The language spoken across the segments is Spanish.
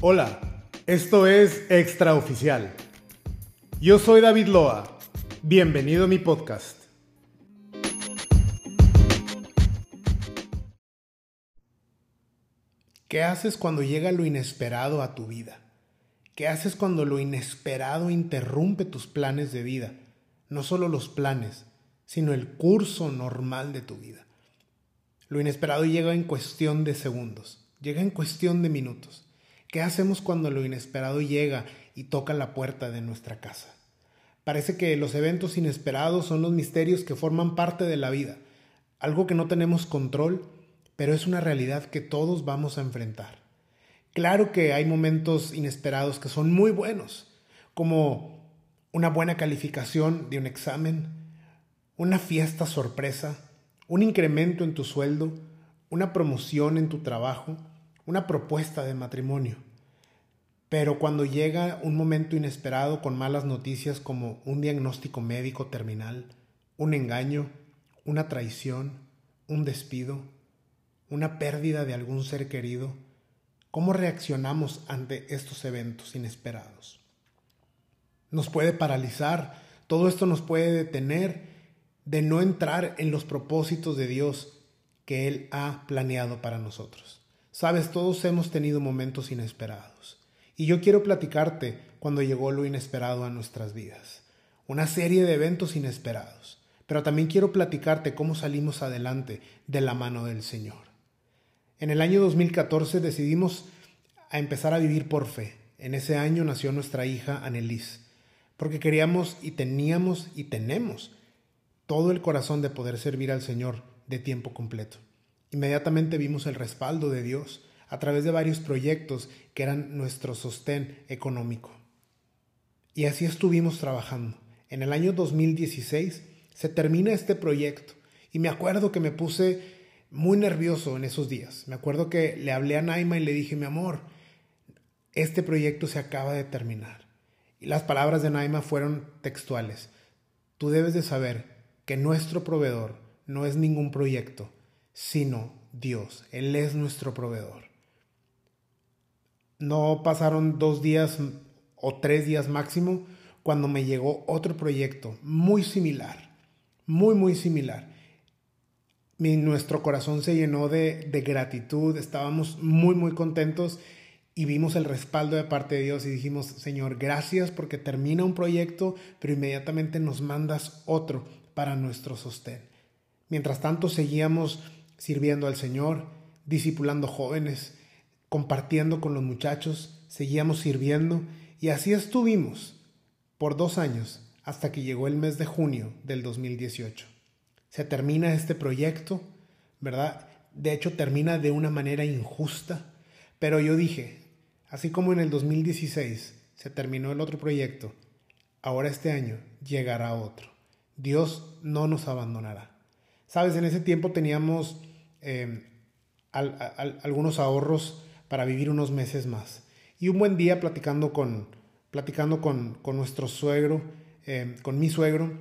Hola, esto es Extraoficial. Yo soy David Loa. Bienvenido a mi podcast. ¿Qué haces cuando llega lo inesperado a tu vida? ¿Qué haces cuando lo inesperado interrumpe tus planes de vida? No solo los planes, sino el curso normal de tu vida. Lo inesperado llega en cuestión de segundos, llega en cuestión de minutos. ¿Qué hacemos cuando lo inesperado llega y toca la puerta de nuestra casa? Parece que los eventos inesperados son los misterios que forman parte de la vida, algo que no tenemos control, pero es una realidad que todos vamos a enfrentar. Claro que hay momentos inesperados que son muy buenos, como una buena calificación de un examen, una fiesta sorpresa, un incremento en tu sueldo, una promoción en tu trabajo, una propuesta de matrimonio. Pero cuando llega un momento inesperado con malas noticias como un diagnóstico médico terminal, un engaño, una traición, un despido, una pérdida de algún ser querido, ¿cómo reaccionamos ante estos eventos inesperados? Nos puede paralizar, todo esto nos puede detener de no entrar en los propósitos de Dios que Él ha planeado para nosotros. Sabes, todos hemos tenido momentos inesperados. Y yo quiero platicarte cuando llegó lo inesperado a nuestras vidas. Una serie de eventos inesperados. Pero también quiero platicarte cómo salimos adelante de la mano del Señor. En el año 2014 decidimos a empezar a vivir por fe. En ese año nació nuestra hija Annelise, porque queríamos y teníamos y tenemos todo el corazón de poder servir al Señor de tiempo completo. Inmediatamente vimos el respaldo de Dios a través de varios proyectos que eran nuestro sostén económico. Y así estuvimos trabajando. En el año 2016 se termina este proyecto y me acuerdo que me puse muy nervioso en esos días. Me acuerdo que le hablé a Naima y le dije, mi amor, este proyecto se acaba de terminar. Y las palabras de Naima fueron textuales. Tú debes de saber que nuestro proveedor no es ningún proyecto, sino Dios. Él es nuestro proveedor. No pasaron dos días o tres días máximo cuando me llegó otro proyecto muy similar, muy, muy similar. Mi, nuestro corazón se llenó de, de gratitud, estábamos muy, muy contentos y vimos el respaldo de parte de Dios y dijimos, Señor, gracias porque termina un proyecto, pero inmediatamente nos mandas otro para nuestro sostén. Mientras tanto seguíamos sirviendo al Señor, discipulando jóvenes, compartiendo con los muchachos, seguíamos sirviendo y así estuvimos por dos años hasta que llegó el mes de junio del 2018. Se termina este proyecto, ¿verdad? De hecho, termina de una manera injusta, pero yo dije, así como en el 2016 se terminó el otro proyecto, ahora este año llegará otro. Dios no nos abandonará. Sabes, en ese tiempo teníamos Em, algunos ahorros para vivir unos meses más. Y un buen día platicando con, platicando con, con nuestro suegro, em, con mi suegro,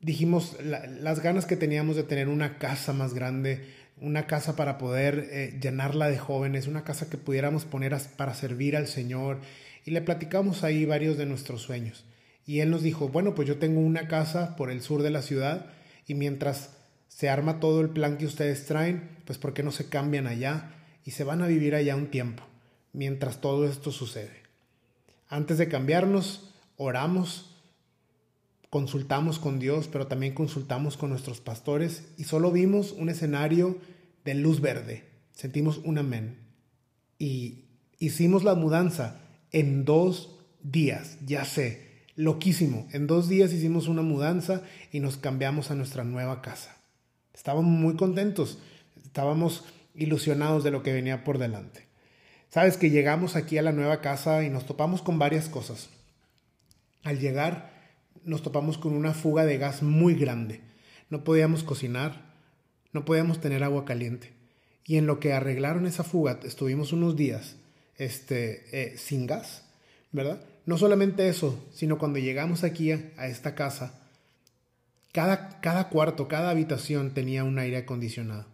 dijimos las ganas que teníamos de tener una casa más grande, una casa para poder eh, llenarla de jóvenes, una casa que pudiéramos poner para servir al Señor. Y le platicamos ahí varios de nuestros sueños. Y él nos dijo, bueno, pues yo tengo una casa por el sur de la ciudad y mientras se arma todo el plan que ustedes traen, pues ¿por qué no se cambian allá y se van a vivir allá un tiempo mientras todo esto sucede? Antes de cambiarnos, oramos, consultamos con Dios, pero también consultamos con nuestros pastores y solo vimos un escenario de luz verde. Sentimos un amén. Y hicimos la mudanza en dos días, ya sé, loquísimo. En dos días hicimos una mudanza y nos cambiamos a nuestra nueva casa. Estábamos muy contentos, estábamos ilusionados de lo que venía por delante. Sabes que llegamos aquí a la nueva casa y nos topamos con varias cosas. Al llegar nos topamos con una fuga de gas muy grande. No podíamos cocinar, no podíamos tener agua caliente. Y en lo que arreglaron esa fuga estuvimos unos días este, eh, sin gas, ¿verdad? No solamente eso, sino cuando llegamos aquí a esta casa, cada, cuarto, cada habitación tenía un aire acondicionado.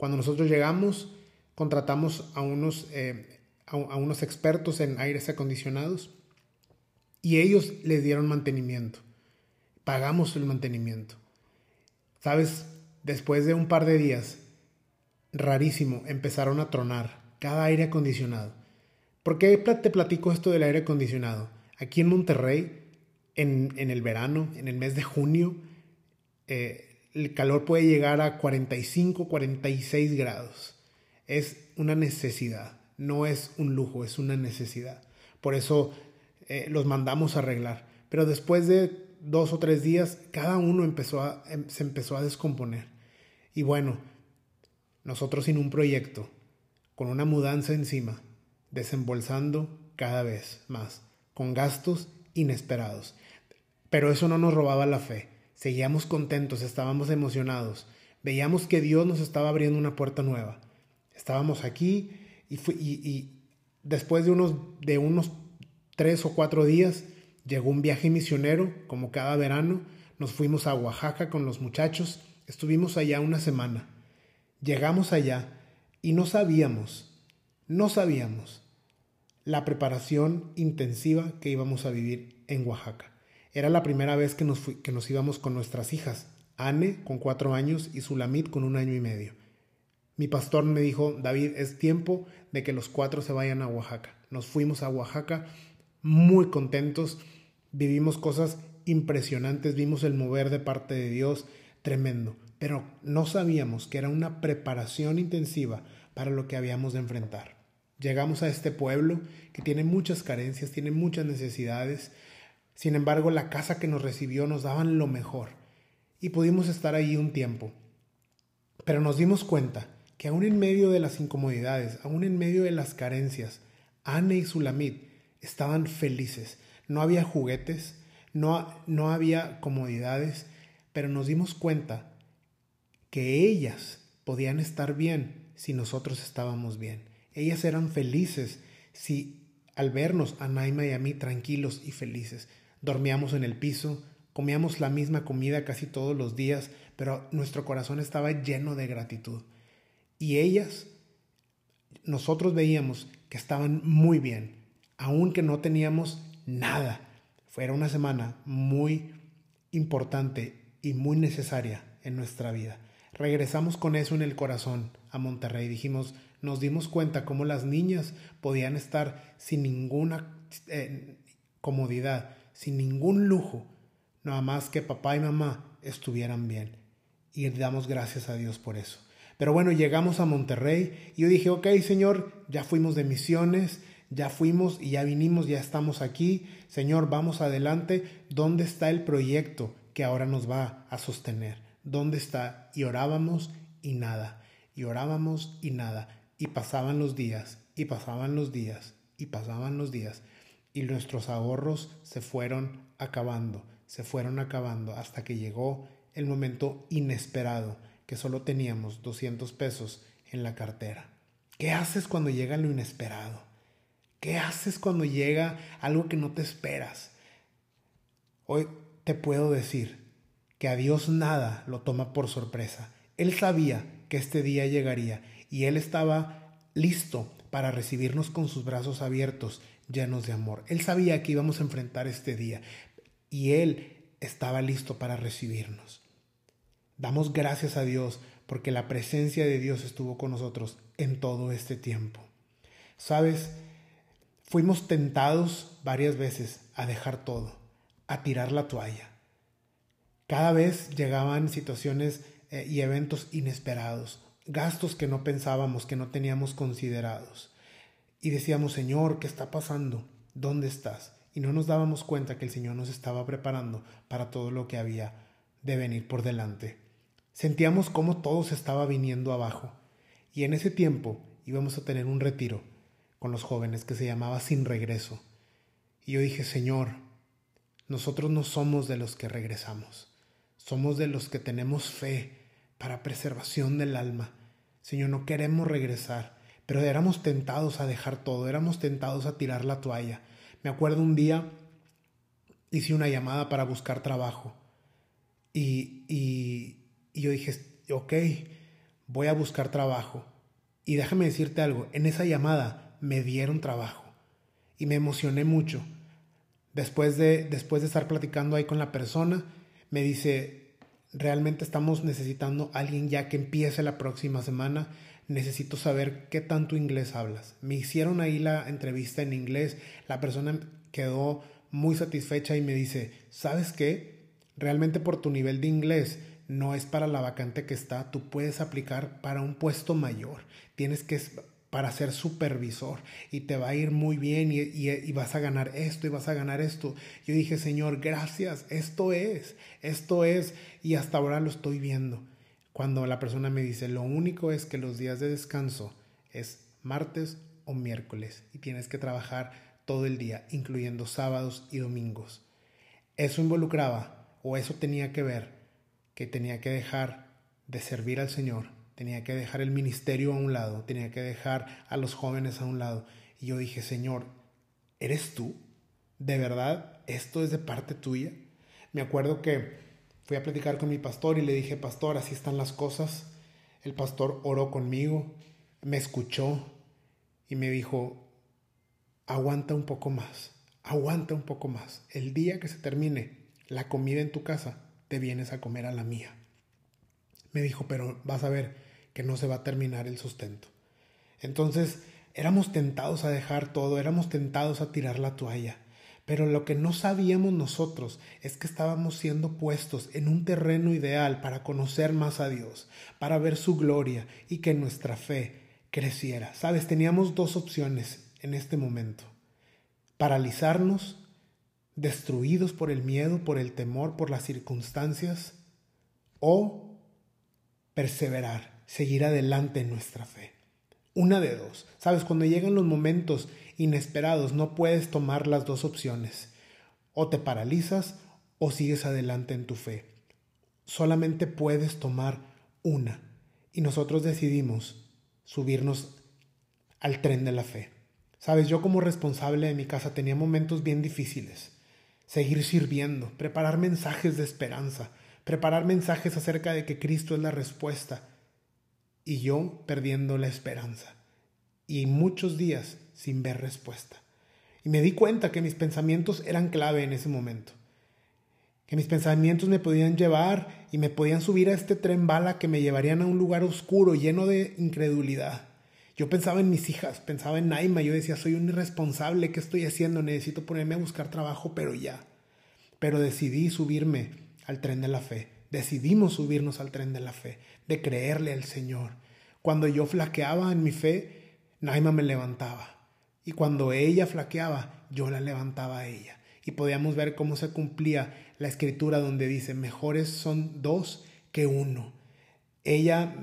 Cuando nosotros llegamos, contratamos a unos eh, a, unos expertos en aires acondicionados y ellos les dieron mantenimiento. Pagamos el mantenimiento. ¿Sabes? Después de un par de días, rarísimo, empezaron a tronar cada aire acondicionado. ¿Por qué te platico esto del aire acondicionado? Aquí en Monterrey, en, el verano, en el mes de junio, eh, el calor puede llegar a 45, 46 grados. Es una necesidad, no es un lujo, es una necesidad. Por eso eh, los mandamos a arreglar. Pero después de dos o tres días, cada uno empezó a, em, se empezó a descomponer. Y bueno, nosotros sin un proyecto, con una mudanza encima, desembolsando cada vez más, con gastos inesperados. Pero eso no nos robaba la fe. Seguíamos contentos, estábamos emocionados. Veíamos que Dios nos estaba abriendo una puerta nueva. Estábamos aquí y, y después de unos, de unos tres o cuatro días llegó un viaje misionero, como cada verano. Nos fuimos a Oaxaca con los muchachos. Estuvimos allá una semana. Llegamos allá y no sabíamos, no sabíamos la preparación intensiva que íbamos a vivir en Oaxaca. Era la primera vez que nos, que nos íbamos con nuestras hijas, Anne con cuatro años y Sulamit con un año y medio. Mi pastor me dijo, David, es tiempo de que los cuatro se vayan a Oaxaca. Nos fuimos a Oaxaca muy contentos, vivimos cosas impresionantes, vimos el mover de parte de Dios tremendo pero no sabíamos que era una preparación intensiva para lo que habíamos de enfrentar. Llegamos a este pueblo que tiene muchas carencias, tiene muchas necesidades, sin embargo la casa que nos recibió nos daban lo mejor y pudimos estar ahí un tiempo. Pero nos dimos cuenta que aún en medio de las incomodidades, aún en medio de las carencias, Anne y Sulamit estaban felices. No había juguetes, no, no había comodidades, pero nos dimos cuenta que ellas podían estar bien si nosotros estábamos bien. Ellas eran felices si al vernos a Naima y a mí tranquilos y felices. Dormíamos en el piso, comíamos la misma comida casi todos los días, pero nuestro corazón estaba lleno de gratitud. Y ellas, nosotros veíamos que estaban muy bien, aunque no teníamos nada. Fue una semana muy importante y muy necesaria en nuestra vida. Regresamos con eso en el corazón a Monterrey. Dijimos, nos dimos cuenta cómo las niñas podían estar sin ninguna eh, comodidad, sin ningún lujo, nada más que papá y mamá estuvieran bien. Y damos gracias a Dios por eso. Pero bueno, llegamos a Monterrey y yo dije, ok, Señor, ya fuimos de misiones, ya fuimos y ya vinimos, ya estamos aquí. Señor, vamos adelante. ¿Dónde está el proyecto que ahora nos va a sostener? ¿Dónde está? Y orábamos y nada, y orábamos y nada, y pasaban los días, y pasaban los días, y pasaban los días, y nuestros ahorros se fueron acabando, se fueron acabando hasta que llegó el momento inesperado, que solo teníamos 200 pesos en la cartera. ¿Qué haces cuando llega lo inesperado? ¿Qué haces cuando llega algo que no te esperas? Hoy te puedo decir, que a Dios nada lo toma por sorpresa. Él sabía que este día llegaría y Él estaba listo para recibirnos con sus brazos abiertos, llenos de amor. Él sabía que íbamos a enfrentar este día y Él estaba listo para recibirnos. Damos gracias a Dios porque la presencia de Dios estuvo con nosotros en todo este tiempo. Sabes, fuimos tentados varias veces a dejar todo, a tirar la toalla, cada vez llegaban situaciones eh, y eventos inesperados, gastos que no pensábamos, que no teníamos considerados. Y decíamos, Señor, ¿qué está pasando? ¿Dónde estás? Y no nos dábamos cuenta que el Señor nos estaba preparando para todo lo que había de venir por delante. Sentíamos cómo todo se estaba viniendo abajo. Y en ese tiempo íbamos a tener un retiro con los jóvenes que se llamaba Sin Regreso. Y yo dije, Señor, nosotros no somos de los que regresamos. Somos de los que tenemos fe para preservación del alma. Señor, no queremos regresar, pero éramos tentados a dejar todo, éramos tentados a tirar la toalla. Me acuerdo un día hice una llamada para buscar trabajo y, y, y yo dije, ok, voy a buscar trabajo. Y déjame decirte algo, en esa llamada me dieron trabajo. Y me emocioné mucho. Después de, después de estar platicando ahí con la persona, me dice, realmente estamos necesitando alguien ya que empiece la próxima semana. Necesito saber qué tanto inglés hablas. Me hicieron ahí la entrevista en inglés. La persona quedó muy satisfecha y me dice, ¿sabes qué? Realmente por tu nivel de inglés no es para la vacante que está, tú puedes aplicar para un puesto mayor. Tienes que para ser supervisor y te va a ir muy bien y, y, vas a ganar esto y vas a ganar esto. Yo dije, Señor, gracias, esto es, esto es y hasta ahora lo estoy viendo. Cuando la persona me dice, lo único es que los días de descanso es martes o miércoles y tienes que trabajar todo el día, incluyendo sábados y domingos. Eso involucraba o eso tenía que ver que tenía que dejar de servir al Señor tenía que dejar el ministerio a un lado, tenía que dejar a los jóvenes a un lado. Y yo dije, Señor, ¿eres tú? ¿De verdad esto es de parte tuya? Me acuerdo que fui a platicar con mi pastor y le dije, pastor, así están las cosas. El pastor oró conmigo, me escuchó y me dijo, aguanta un poco más, aguanta un poco más. El día que se termine la comida en tu casa, te vienes a comer a la mía. Me dijo, pero vas a ver, que no se va a terminar el sustento. Entonces, éramos tentados a dejar todo, éramos tentados a tirar la toalla. Pero lo que no sabíamos nosotros es que estábamos siendo puestos en un terreno ideal para conocer más a Dios, para ver su gloria y que nuestra fe creciera. Sabes, teníamos dos opciones en este momento. Paralizarnos, destruidos por el miedo, por el temor, por las circunstancias, o perseverar seguir adelante en nuestra fe. Una de dos. Sabes, cuando llegan los momentos inesperados no puedes tomar las dos opciones. O te paralizas o sigues adelante en tu fe. Solamente puedes tomar una. Y nosotros decidimos subirnos al tren de la fe. Sabes, yo como responsable de mi casa tenía momentos bien difíciles. Seguir sirviendo, preparar mensajes de esperanza, preparar mensajes acerca de que Cristo es la respuesta, y yo perdiendo la esperanza y muchos días sin ver respuesta. Y me di cuenta que mis pensamientos eran clave en ese momento. Que mis pensamientos me podían llevar y me podían subir a este tren bala que me llevarían a un lugar oscuro, lleno de incredulidad. Yo pensaba en mis hijas, pensaba en Naima, yo decía, soy un irresponsable, ¿qué estoy haciendo? Necesito ponerme a buscar trabajo, pero ya. Pero decidí subirme al tren de la fe decidimos subirnos al tren de la fe, de creerle al Señor. Cuando yo flaqueaba en mi fe, Naima me levantaba. Y cuando ella flaqueaba, yo la levantaba a ella. Y podíamos ver cómo se cumplía la escritura donde dice, mejores son dos que uno. Ella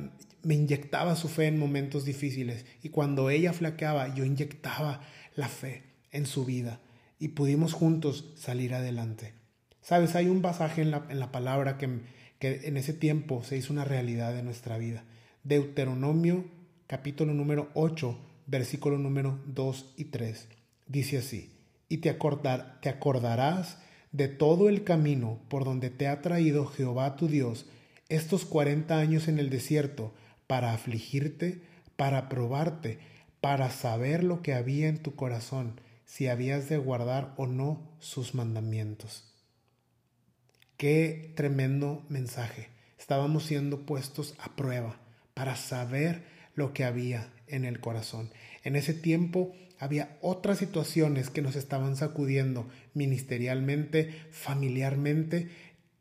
me inyectaba su fe en momentos difíciles y cuando ella flaqueaba, yo inyectaba la fe en su vida y pudimos juntos salir adelante. Sabes, hay un pasaje en la, en la palabra que, que en ese tiempo se hizo una realidad de nuestra vida. Deuteronomio capítulo número 8, versículo número 2 y 3. Dice así, y te, acordar, te acordarás de todo el camino por donde te ha traído Jehová tu Dios estos cuarenta años en el desierto para afligirte, para probarte, para saber lo que había en tu corazón, si habías de guardar o no sus mandamientos. Qué tremendo mensaje. Estábamos siendo puestos a prueba para saber lo que había en el corazón. En ese tiempo había otras situaciones que nos estaban sacudiendo ministerialmente, familiarmente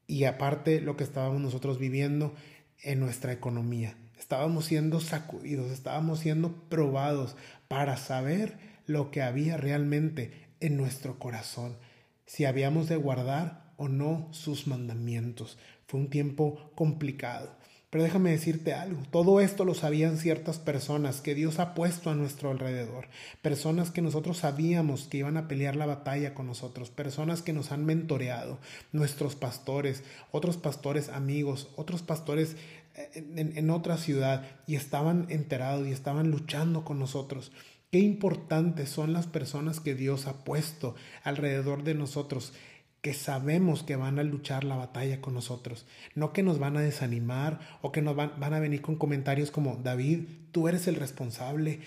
y aparte lo que estábamos nosotros viviendo en nuestra economía. Estábamos siendo sacudidos, estábamos siendo probados para saber lo que había realmente en nuestro corazón, si habíamos de guardar o no sus mandamientos. Fue un tiempo complicado. Pero déjame decirte algo, todo esto lo sabían ciertas personas que Dios ha puesto a nuestro alrededor, personas que nosotros sabíamos que iban a pelear la batalla con nosotros, personas que nos han mentoreado, nuestros pastores, otros pastores amigos, otros pastores eh, en, en otra ciudad y estaban enterados y estaban luchando con nosotros. Qué importantes son las personas que Dios ha puesto alrededor de nosotros que sabemos que van a luchar la batalla con nosotros, no que nos van a desanimar o que nos van, van, a venir con comentarios como, David, tú eres el responsable,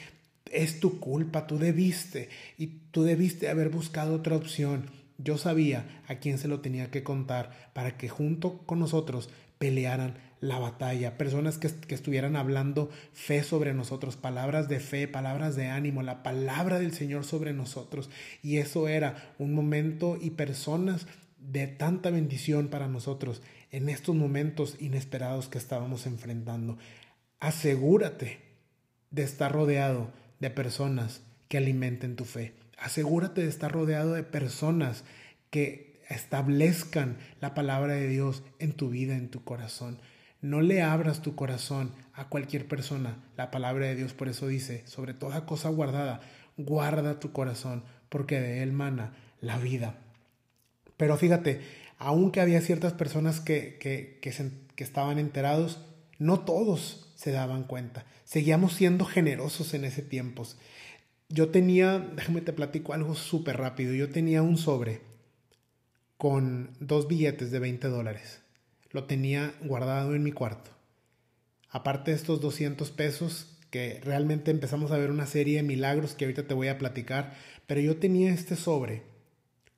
es tu culpa, tú debiste y tú debiste haber buscado otra opción. Yo sabía a quién se lo tenía que contar para que junto con nosotros pelearan la batalla, personas que, que, estuvieran hablando fe sobre nosotros, palabras de fe, palabras de ánimo, la palabra del Señor sobre nosotros. Y eso era un momento y personas de tanta bendición para nosotros en estos momentos inesperados que estábamos enfrentando. Asegúrate de estar rodeado de personas que alimenten tu fe. Asegúrate de estar rodeado de personas que establezcan la palabra de Dios en tu vida, en tu corazón. No le abras tu corazón a cualquier persona. La palabra de Dios por eso dice, sobre toda cosa guardada, guarda tu corazón, porque de él mana la vida. Pero fíjate, aunque había ciertas personas que, que, que estaban enterados, no todos se daban cuenta. Seguíamos siendo generosos en ese tiempo. Yo tenía, déjame te platico algo súper rápido, yo tenía un sobre con dos billetes de 20 dólares. Lo tenía guardado en mi cuarto. Aparte de estos 200 pesos, que realmente empezamos a ver una serie de milagros que ahorita te voy a platicar, pero yo tenía este sobre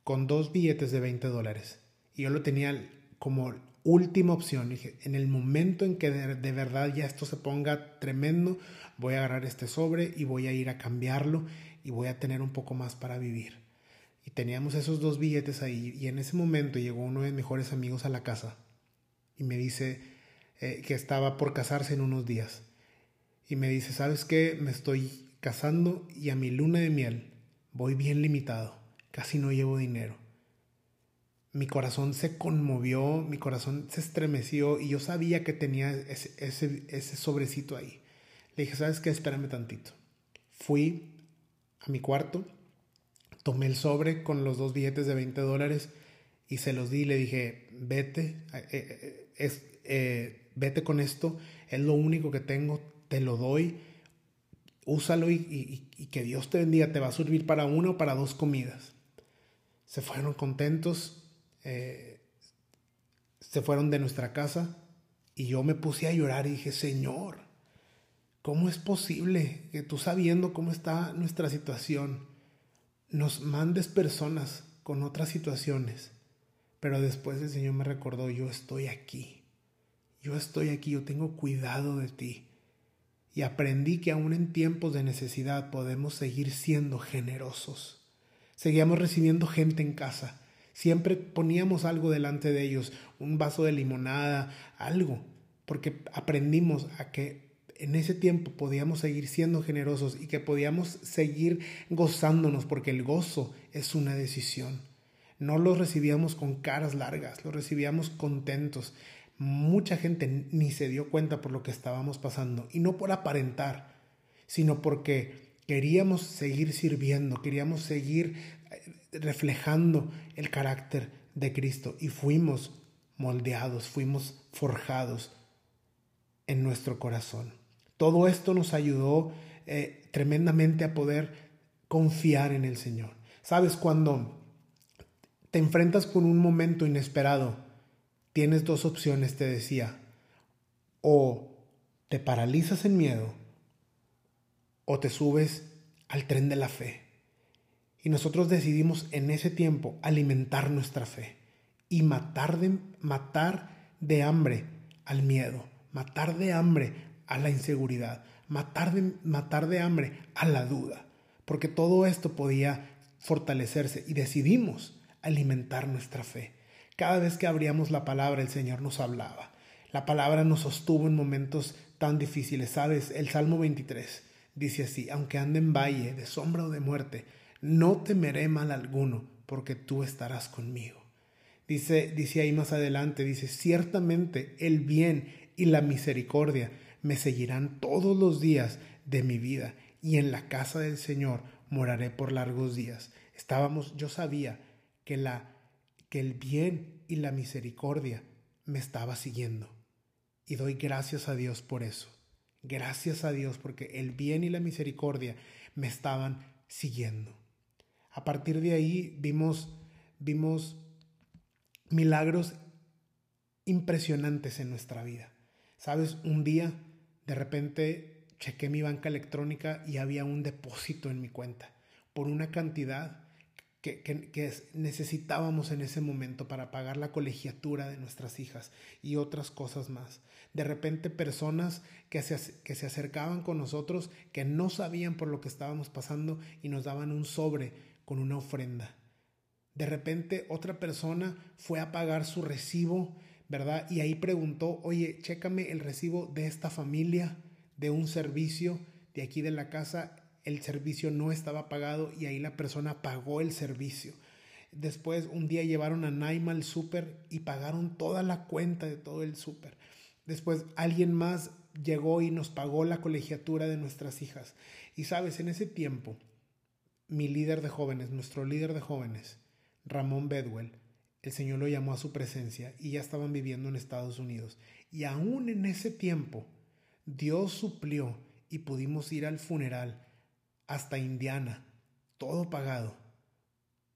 con dos billetes de 20 dólares. Y yo lo tenía como última opción. Dije, en el momento en que de, verdad ya esto se ponga tremendo, voy a agarrar este sobre y voy a ir a cambiarlo y voy a tener un poco más para vivir. Y teníamos esos dos billetes ahí y en ese momento llegó uno de mis mejores amigos a la casa y me dice eh, que estaba por casarse en unos días. Y me dice, ¿sabes qué? Me estoy casando y a mi luna de miel voy bien limitado, casi no llevo dinero mi corazón se conmovió, mi corazón se estremeció y yo sabía que tenía ese, ese, sobrecito ahí. Le dije, ¿sabes qué? Espérame tantito. Fui a mi cuarto, tomé el sobre con los dos billetes de 20 dólares y se los di le dije, vete, eh, eh, es, eh, vete con esto, es lo único que tengo, te lo doy, úsalo y, que Dios te bendiga, te va a servir para una o para dos comidas. Se fueron contentos, eh, se fueron de nuestra casa y yo me puse a llorar y dije, Señor, ¿cómo es posible que tú sabiendo cómo está nuestra situación, nos mandes personas con otras situaciones? Pero después el Señor me recordó, yo estoy aquí, yo estoy aquí, yo tengo cuidado de ti. Y aprendí que aún en tiempos de necesidad podemos seguir siendo generosos. Seguíamos recibiendo gente en casa Siempre poníamos algo delante de ellos, un vaso de limonada, algo, porque aprendimos a que en ese tiempo podíamos seguir siendo generosos y que podíamos seguir gozándonos, porque el gozo es una decisión. No los recibíamos con caras largas, los recibíamos contentos. Mucha gente ni se dio cuenta por lo que estábamos pasando, y no por aparentar, sino porque queríamos seguir sirviendo, queríamos seguir reflejando el carácter de Cristo y fuimos moldeados, fuimos forjados en nuestro corazón. Todo esto nos ayudó eh, tremendamente a poder confiar en el Señor. Sabes, cuando te enfrentas con un momento inesperado, tienes dos opciones, te decía, o te paralizas en miedo o te subes al tren de la fe. Y nosotros decidimos en ese tiempo alimentar nuestra fe y matar de, matar de hambre al miedo, matar de hambre a la inseguridad, matar de, matar de hambre a la duda, porque todo esto podía fortalecerse y decidimos alimentar nuestra fe. Cada vez que abríamos la palabra el Señor nos hablaba. La palabra nos sostuvo en momentos tan difíciles. Sabes, el Salmo 23 dice así, aunque ande en valle de sombra o de muerte, no temeré mal alguno, porque tú estarás conmigo. Dice, dice ahí más adelante, dice, ciertamente el bien y la misericordia me seguirán todos los días de mi vida, y en la casa del Señor moraré por largos días. Estábamos, yo sabía que la que el bien y la misericordia me estaba siguiendo. Y doy gracias a Dios por eso. Gracias a Dios porque el bien y la misericordia me estaban siguiendo. A partir de ahí vimos, vimos milagros impresionantes en nuestra vida. Sabes, un día de repente chequé mi banca electrónica y había un depósito en mi cuenta por una cantidad que, necesitábamos en ese momento para pagar la colegiatura de nuestras hijas y otras cosas más. De repente personas que se, que se acercaban con nosotros que no sabían por lo que estábamos pasando y nos daban un sobre con una ofrenda. De repente otra persona fue a pagar su recibo, ¿verdad? Y ahí preguntó, oye, chécame el recibo de esta familia, de un servicio de aquí de la casa el servicio no estaba pagado y ahí la persona pagó el servicio. Después un día llevaron a Naima al súper y pagaron toda la cuenta de todo el súper. Después alguien más llegó y nos pagó la colegiatura de nuestras hijas. Y sabes, en ese tiempo, mi líder de jóvenes, nuestro líder de jóvenes, Ramón Bedwell, el Señor lo llamó a su presencia y ya estaban viviendo en Estados Unidos. Y aún en ese tiempo, Dios suplió y pudimos ir al funeral hasta Indiana, todo pagado,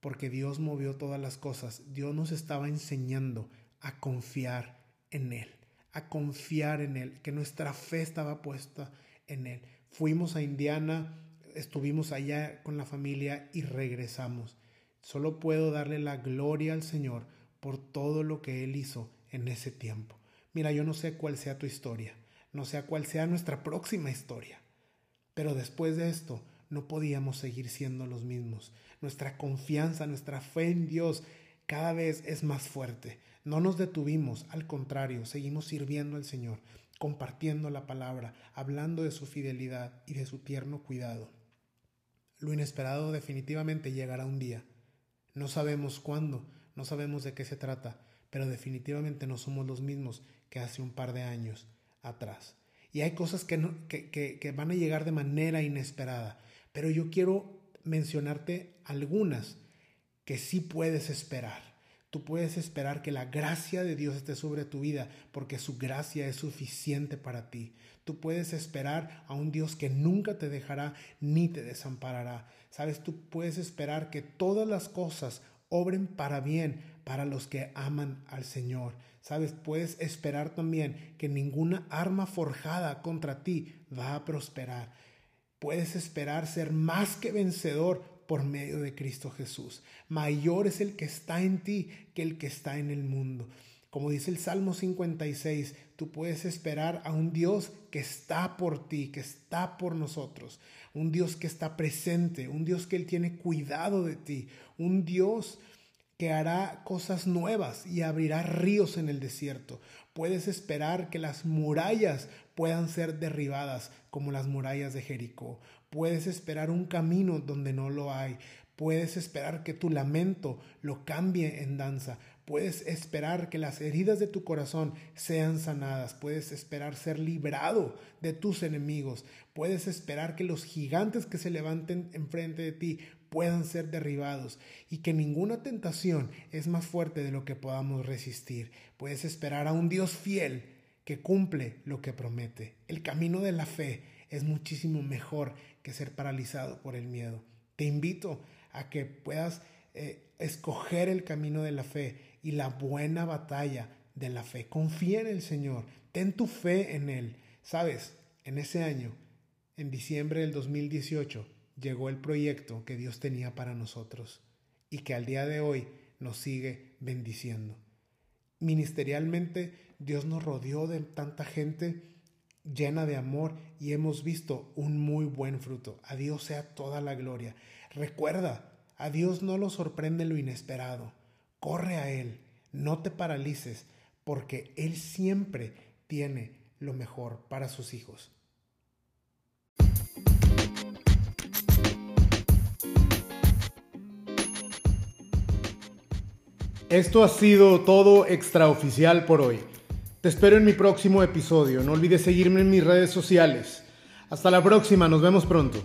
porque Dios movió todas las cosas. Dios nos estaba enseñando a confiar en Él, a confiar en Él, que nuestra fe estaba puesta en Él. Fuimos a Indiana, estuvimos allá con la familia y regresamos. Solo puedo darle la gloria al Señor por todo lo que Él hizo en ese tiempo. Mira, yo no sé cuál sea tu historia, no sé cuál sea nuestra próxima historia, pero después de esto, no podíamos seguir siendo los mismos. Nuestra confianza, nuestra fe en Dios cada vez es más fuerte. No nos detuvimos, al contrario, seguimos sirviendo al Señor, compartiendo la palabra, hablando de su fidelidad y de su tierno cuidado. Lo inesperado definitivamente llegará un día. No sabemos cuándo, no sabemos de qué se trata, pero definitivamente no somos los mismos que hace un par de años atrás. Y hay cosas que, que, que van a llegar de manera inesperada pero yo quiero mencionarte algunas que sí puedes esperar. Tú puedes esperar que la gracia de Dios esté sobre tu vida porque su gracia es suficiente para ti. Tú puedes esperar a un Dios que nunca te dejará ni te desamparará. Sabes, tú puedes esperar que todas las cosas obren para bien para los que aman al Señor. Sabes, puedes esperar también que ninguna arma forjada contra ti va a prosperar puedes esperar ser más que vencedor por medio de Cristo Jesús. Mayor es el que está en ti que el que está en el mundo. Como dice el Salmo 56, tú puedes esperar a un Dios que está por ti, que está por nosotros, un Dios que está presente, un Dios que Él tiene cuidado de ti, un Dios que hará cosas nuevas y abrirá ríos en el desierto. Puedes esperar que las murallas puedan ser derribadas como las murallas de Jericó. Puedes esperar un camino donde no lo hay. Puedes esperar que tu lamento lo cambie en danza. Puedes esperar que las heridas de tu corazón sean sanadas. Puedes esperar ser librado de tus enemigos. Puedes esperar que los gigantes que se levanten enfrente de ti puedan ser derribados y que ninguna tentación es más fuerte de lo que podamos resistir. Puedes esperar a un Dios fiel que cumple lo que promete. El camino de la fe es muchísimo mejor que ser paralizado por el miedo. Te invito a que puedas eh, escoger el camino de la fe y la buena batalla de la fe. Confía en el Señor, ten tu fe en Él. Sabes, en ese año, en diciembre del 2018, llegó el proyecto que Dios tenía para nosotros y que al día de hoy nos sigue bendiciendo. Ministerialmente, Dios nos rodeó de tanta gente llena de amor y hemos visto un muy buen fruto. A Dios sea toda la gloria. Recuerda, a Dios no lo sorprende lo inesperado corre a Él, no te paralices, porque Él siempre tiene lo mejor para sus hijos. Esto ha sido todo extraoficial por hoy. Te espero en mi próximo episodio. No olvides seguirme en mis redes sociales. Hasta la próxima, nos vemos pronto.